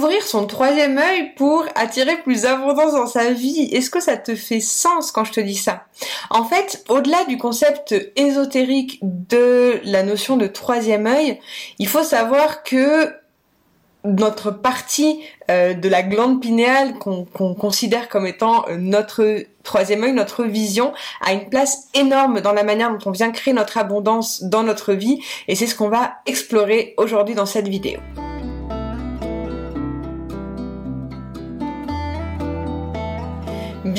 Ouvrir son troisième œil pour attirer plus d'abondance dans sa vie. Est-ce que ça te fait sens quand je te dis ça? En fait, au-delà du concept ésotérique de la notion de troisième œil, il faut savoir que notre partie euh, de la glande pinéale qu'on considère comme étant euh, notre troisième œil, notre vision, a une place énorme dans la manière dont on vient créer notre abondance dans notre vie et c'est ce qu'on va explorer aujourd'hui dans cette vidéo.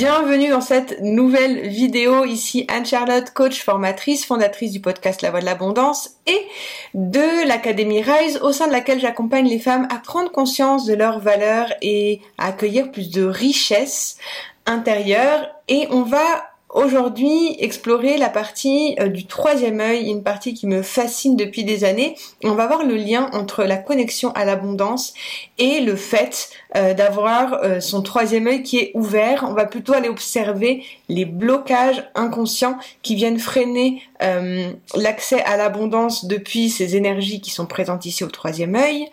Bienvenue dans cette nouvelle vidéo. Ici Anne-Charlotte, coach formatrice, fondatrice du podcast La Voix de l'Abondance et de l'Académie Rise au sein de laquelle j'accompagne les femmes à prendre conscience de leurs valeurs et à accueillir plus de richesse intérieure. Et on va aujourd'hui explorer la partie euh, du troisième œil, une partie qui me fascine depuis des années. On va voir le lien entre la connexion à l'abondance et le fait euh, d'avoir euh, son troisième œil qui est ouvert. On va plutôt aller observer les blocages inconscients qui viennent freiner l'accès à l'abondance depuis ces énergies qui sont présentes ici au troisième œil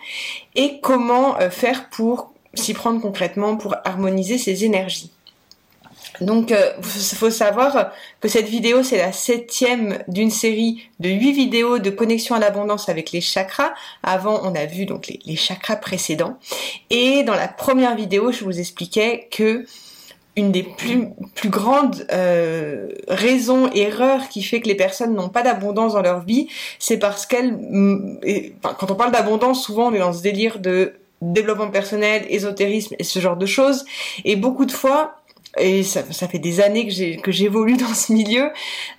et comment faire pour s'y prendre concrètement pour harmoniser ces énergies. Donc, il euh, faut savoir que cette vidéo, c'est la septième d'une série de huit vidéos de connexion à l'abondance avec les chakras. Avant, on a vu donc les, chakras précédents. Et dans la première vidéo, je vous expliquais que une des plus, grandes euh, raisons, erreurs qui fait que les personnes n'ont pas d'abondance dans leur vie, c'est parce qu'elles... Quand on parle d'abondance, souvent on est dans ce délire de développement personnel, ésotérisme et ce genre de choses. Et beaucoup de fois, et ça, ça, fait des années que j'ai que j'évolue dans ce milieu,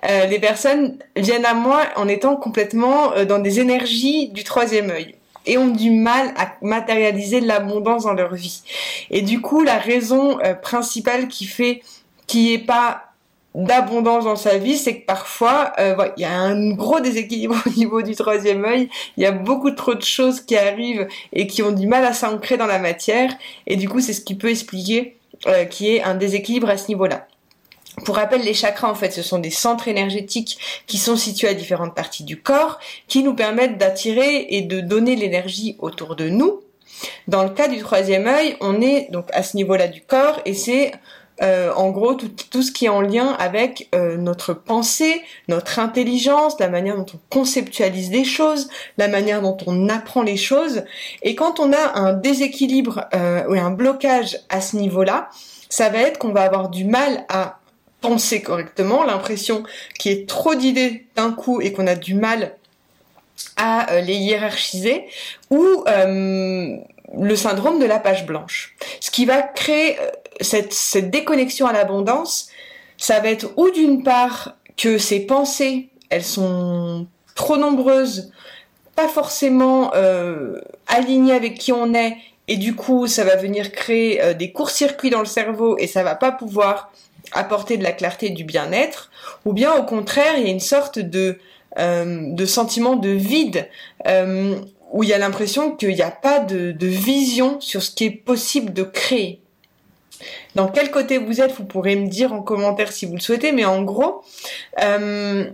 euh, les personnes viennent à moi en étant complètement euh, dans des énergies du troisième œil et ont du mal à matérialiser l'abondance dans leur vie. Et du coup, la raison euh, principale qui fait qu'il n'y ait pas d'abondance dans sa vie, c'est que parfois euh, il y a un gros déséquilibre au niveau du troisième œil, il y a beaucoup trop de choses qui arrivent et qui ont du mal à s'ancrer dans la matière, et du coup c'est ce qui peut expliquer euh, qui est un déséquilibre à ce niveau-là. Pour rappel, les chakras, en fait, ce sont des centres énergétiques qui sont situés à différentes parties du corps, qui nous permettent d'attirer et de donner l'énergie autour de nous. Dans le cas du troisième œil, on est donc à ce niveau-là du corps et c'est euh, en gros tout, ce qui est en lien avec euh, notre pensée, notre intelligence, la manière dont on conceptualise les choses, la manière dont on apprend les choses. Et quand on a un déséquilibre euh, ou un blocage à ce niveau-là, ça va être qu'on va avoir du mal à penser correctement, l'impression qu'il y ait trop d'idées d'un coup et qu'on a du mal à les hiérarchiser, ou le syndrome de la page blanche. Ce qui va créer cette, déconnexion à l'abondance, ça va être ou d'une part que ces pensées, elles sont trop nombreuses, pas forcément euh, alignées avec qui on est, et du coup ça va venir créer euh, des courts-circuits dans le cerveau et ça va pas pouvoir apporter de la clarté et du bien-être, ou bien au contraire il y a une sorte de, euh, de sentiment de vide où il y a l'impression qu'il n'y a pas de vision sur ce qui est possible de créer dans quel côté vous êtes, vous pourrez me dire en commentaire si vous le souhaitez, mais en gros, euh,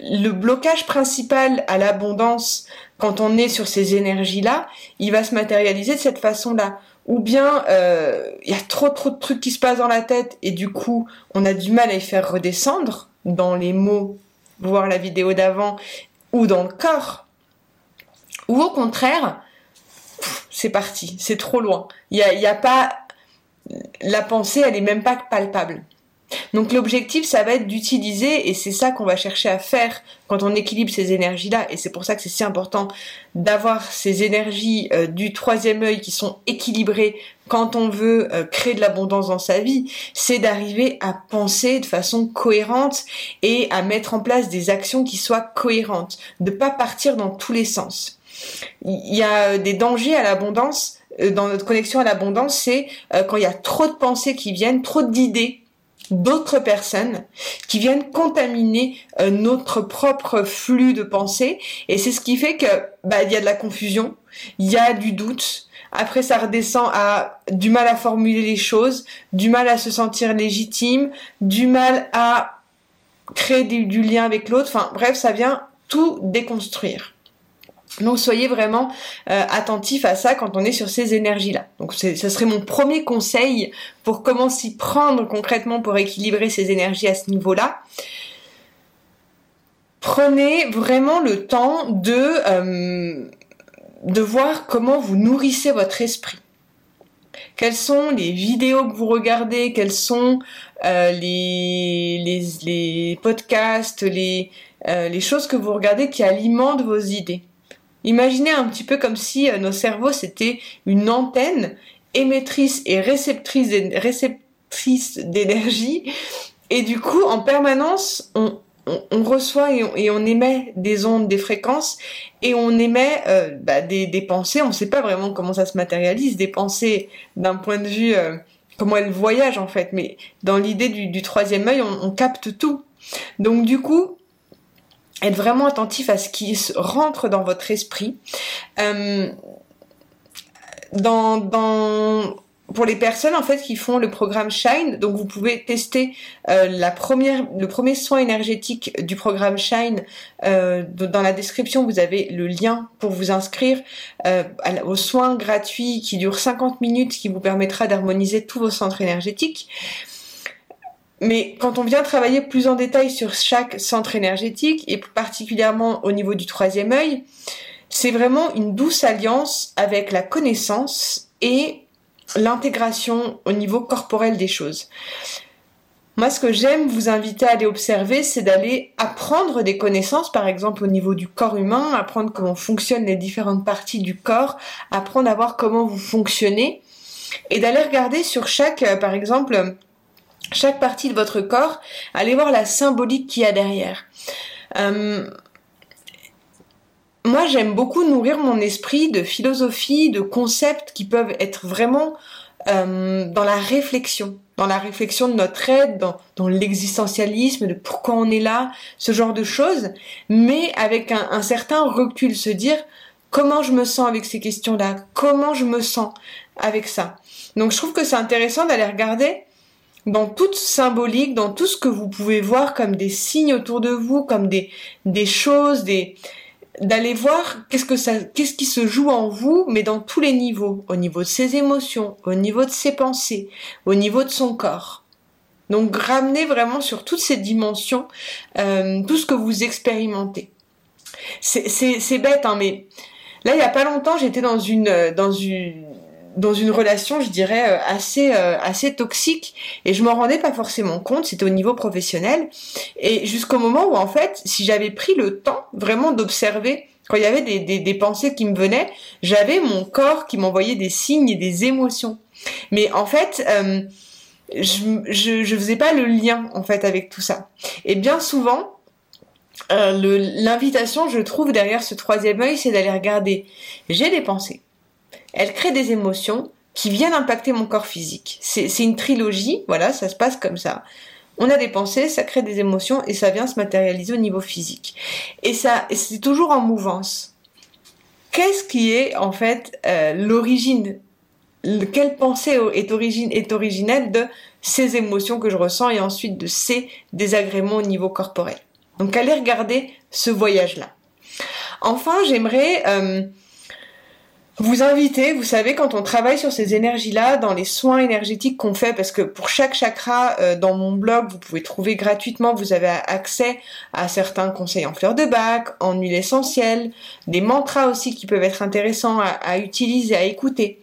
le blocage principal à l'abondance quand on est sur ces énergies-là, il va se matérialiser de cette façon-là. Ou bien euh, il y a trop trop de trucs qui se passent dans la tête et du coup on a du mal à y faire redescendre dans les mots, voir la vidéo d'avant, ou dans le corps. Ou au contraire, c'est parti, c'est trop loin. Il n'y a, y a pas la pensée, elle est même pas palpable. Donc l'objectif, ça va être d'utiliser, et c'est ça qu'on va chercher à faire quand on équilibre ces énergies-là, et c'est pour ça que c'est si important d'avoir ces énergies euh, du troisième œil qui sont équilibrées quand on veut euh, créer de l'abondance dans sa vie, c'est d'arriver à penser de façon cohérente et à mettre en place des actions qui soient cohérentes, de pas partir dans tous les sens. Il y a des dangers à l'abondance euh, dans notre connexion à l'abondance, c'est euh, quand il y a trop de pensées qui viennent, trop d'idées d'autres personnes qui viennent contaminer euh, notre propre flux de pensées et c'est ce qui fait que bah il y a de la confusion, il y a du doute, après ça redescend à du mal à formuler les choses, du mal à se sentir légitime, du mal à créer du lien avec l'autre, enfin bref, ça vient tout déconstruire. Donc soyez vraiment euh, attentif à ça quand on est sur ces énergies-là. Donc ce serait mon premier conseil pour comment s'y prendre concrètement pour équilibrer ces énergies à ce niveau-là. Prenez vraiment le temps de, euh, voir comment vous nourrissez votre esprit. Quelles sont les vidéos que vous regardez? Quels sont euh, les, podcasts, les choses que vous regardez qui alimentent vos idées? Imaginez un petit peu comme si euh, nos cerveaux c'était une antenne émettrice et réceptrice d'énergie et du coup en permanence on, reçoit et on, émet des ondes, des fréquences et on émet euh, bah, des, pensées. On ne sait pas vraiment comment ça se matérialise, des pensées d'un point de vue euh, comment elles voyagent en fait, mais dans l'idée du, troisième œil, on, on capte tout. Donc du coup, être vraiment attentif à ce qui rentre dans votre esprit. Euh, dans, dans, pour les personnes en fait qui font le programme Shine, donc vous pouvez tester euh, la première, le premier soin énergétique du programme Shine. Euh, dans la description, vous avez le lien pour vous inscrire euh, au soin gratuit qui dure 50 minutes, qui vous permettra d'harmoniser tous vos centres énergétiques. Mais quand on vient travailler plus en détail sur chaque centre énergétique, et particulièrement au niveau du troisième œil, c'est vraiment une douce alliance avec la connaissance et l'intégration au niveau corporel des choses. Moi, ce que j'aime vous inviter à aller observer, c'est d'aller apprendre des connaissances, par exemple au niveau du corps humain, apprendre comment fonctionnent les différentes parties du corps, apprendre à voir comment vous fonctionnez, et d'aller regarder sur chaque, euh, par exemple, chaque partie de votre corps, allez voir la symbolique qu'il y a derrière. Euh, moi, j'aime beaucoup nourrir mon esprit de philosophie, de concepts qui peuvent être vraiment euh, dans la réflexion, dans la réflexion de notre aide, dans, dans l'existentialisme, de pourquoi on est là, ce genre de choses, mais avec un, un certain recul, se dire comment je me sens avec ces questions-là, comment je me sens avec ça. Donc je trouve que c'est intéressant d'aller regarder dans toute symbolique, dans tout ce que vous pouvez voir comme des signes autour de vous, comme des, choses, des, d'aller voir qu'est-ce que ça, qu'est-ce qui se joue en vous, mais dans tous les niveaux, au niveau de ses émotions, au niveau de ses pensées, au niveau de son corps. Donc ramener vraiment sur toutes ces dimensions euh, tout ce que vous expérimentez. C'est, bête, hein, mais là il y a pas longtemps j'étais dans une dans une dans une relation, je dirais, euh, assez, euh, assez toxique. Et je m'en rendais pas forcément compte, c'était au niveau professionnel. Et jusqu'au moment où, en fait, si j'avais pris le temps vraiment d'observer, quand il y avait des, des, des pensées qui me venaient, j'avais mon corps qui m'envoyait des signes et des émotions. Mais en fait, euh, je, je, faisais pas le lien, en fait, avec tout ça. Et bien souvent, euh, l'invitation, je trouve, derrière ce troisième œil, c'est d'aller regarder. J'ai des pensées elle crée des émotions qui viennent impacter mon corps physique. C'est une trilogie, voilà, ça se passe comme ça. On a des pensées, ça crée des émotions et ça vient se matérialiser au niveau physique. Et ça, c'est toujours en mouvance. Qu'est-ce qui est en fait euh, l'origine? Quelle pensée est, origine, est originelle de ces émotions que je ressens et ensuite de ces désagréments au niveau corporel? Donc allez regarder ce voyage-là. Enfin, j'aimerais euh, vous inviter, vous savez, quand on travaille sur ces énergies-là, dans les soins énergétiques qu'on fait, parce que pour chaque chakra, euh, dans mon blog, vous pouvez trouver gratuitement, vous avez accès à certains conseils en fleurs de bac, en huile essentielle, des mantras aussi qui peuvent être intéressants à, à utiliser, à écouter.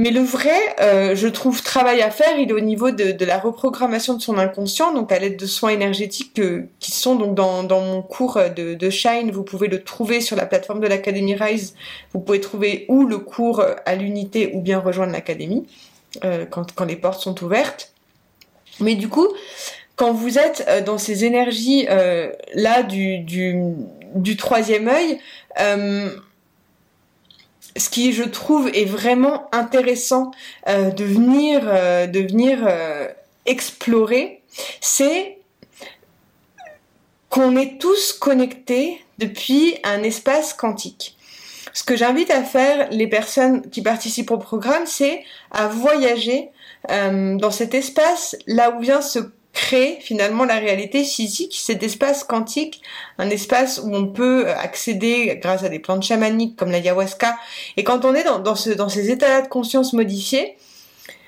Mais le vrai, euh, je trouve, travail à faire, il est au niveau de, la reprogrammation de son inconscient, donc à l'aide de soins énergétiques qui sont donc dans, mon cours de, de, Shine. Vous pouvez le trouver sur la plateforme de l'Académie Rise. Vous pouvez trouver ou le cours à l'unité ou bien rejoindre l'Académie euh, quand, quand les portes sont ouvertes. Mais du coup, quand vous êtes euh, dans ces énergies là du, du, du troisième œil, ce qui je trouve est vraiment intéressant euh, de venir euh, de venir euh, explorer c'est qu'on est tous connectés depuis un espace quantique. Ce que j'invite à faire les personnes qui participent au programme, c'est à voyager dans cet espace là où vient se crée finalement la réalité physique, cet espace quantique, un espace où on peut accéder grâce à des plantes chamaniques comme l'ayahuasca. Et quand on est dans, dans, ce, dans ces états de conscience modifiés,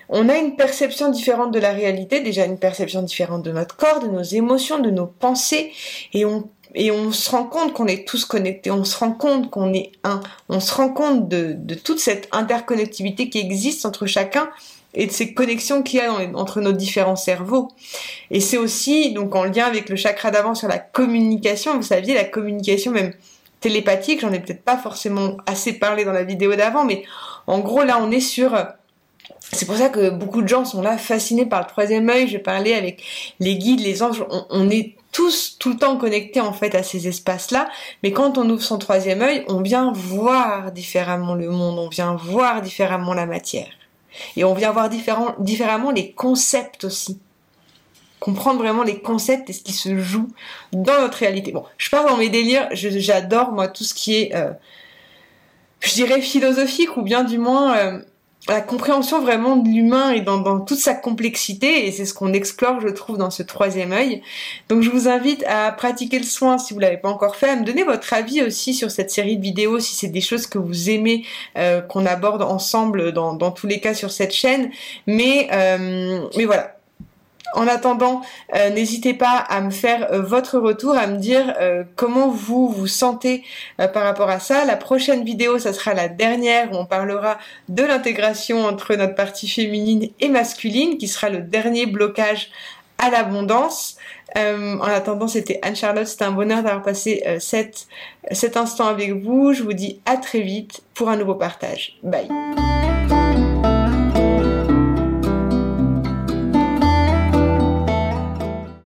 on a une perception différente de la réalité, déjà une perception différente de notre corps, de nos émotions, de nos pensées, et on et on se rend compte qu'on est tous connectés, on se rend compte qu'on est un, on se rend compte de, de toute cette interconnectivité qui existe entre chacun et de ces connexions qu'il y a entre nos différents cerveaux. Et c'est aussi donc en lien avec le chakra d'avant sur la communication. Vous saviez, la communication même télépathique, j'en ai peut-être pas forcément assez parlé dans la vidéo d'avant, mais en gros là on est sur c'est pour ça que beaucoup de gens sont là fascinés par le troisième œil. Je parlais avec les guides, les anges. On, est tous tout le temps connectés en fait à ces espaces-là. Mais quand on ouvre son troisième œil, on vient voir différemment le monde. On vient voir différemment la matière. Et on vient voir différemment les concepts aussi. Comprendre vraiment les concepts et ce qui se joue dans notre réalité. Bon, je pars dans mes délires. J'adore moi tout ce qui est, euh, je dirais philosophique ou bien du moins euh, la compréhension vraiment de l'humain et dans, toute sa complexité, et c'est ce qu'on explore, je trouve, dans ce troisième œil. Donc je vous invite à pratiquer le soin si vous l'avez pas encore fait, à me donner votre avis aussi sur cette série de vidéos, si c'est des choses que vous aimez euh, qu'on aborde ensemble dans, dans, tous les cas sur cette chaîne. Mais, euh, mais voilà, en attendant, euh, n'hésitez pas à me faire euh, votre retour, à me dire euh, comment vous vous sentez par rapport à ça. La prochaine vidéo, ça sera la dernière où on parlera de l'intégration entre notre partie féminine et masculine, qui sera le dernier blocage à l'abondance. en attendant, c'était Anne-Charlotte, c'était un bonheur d'avoir passé cet instant avec vous. Je vous dis à très vite pour un nouveau partage. Bye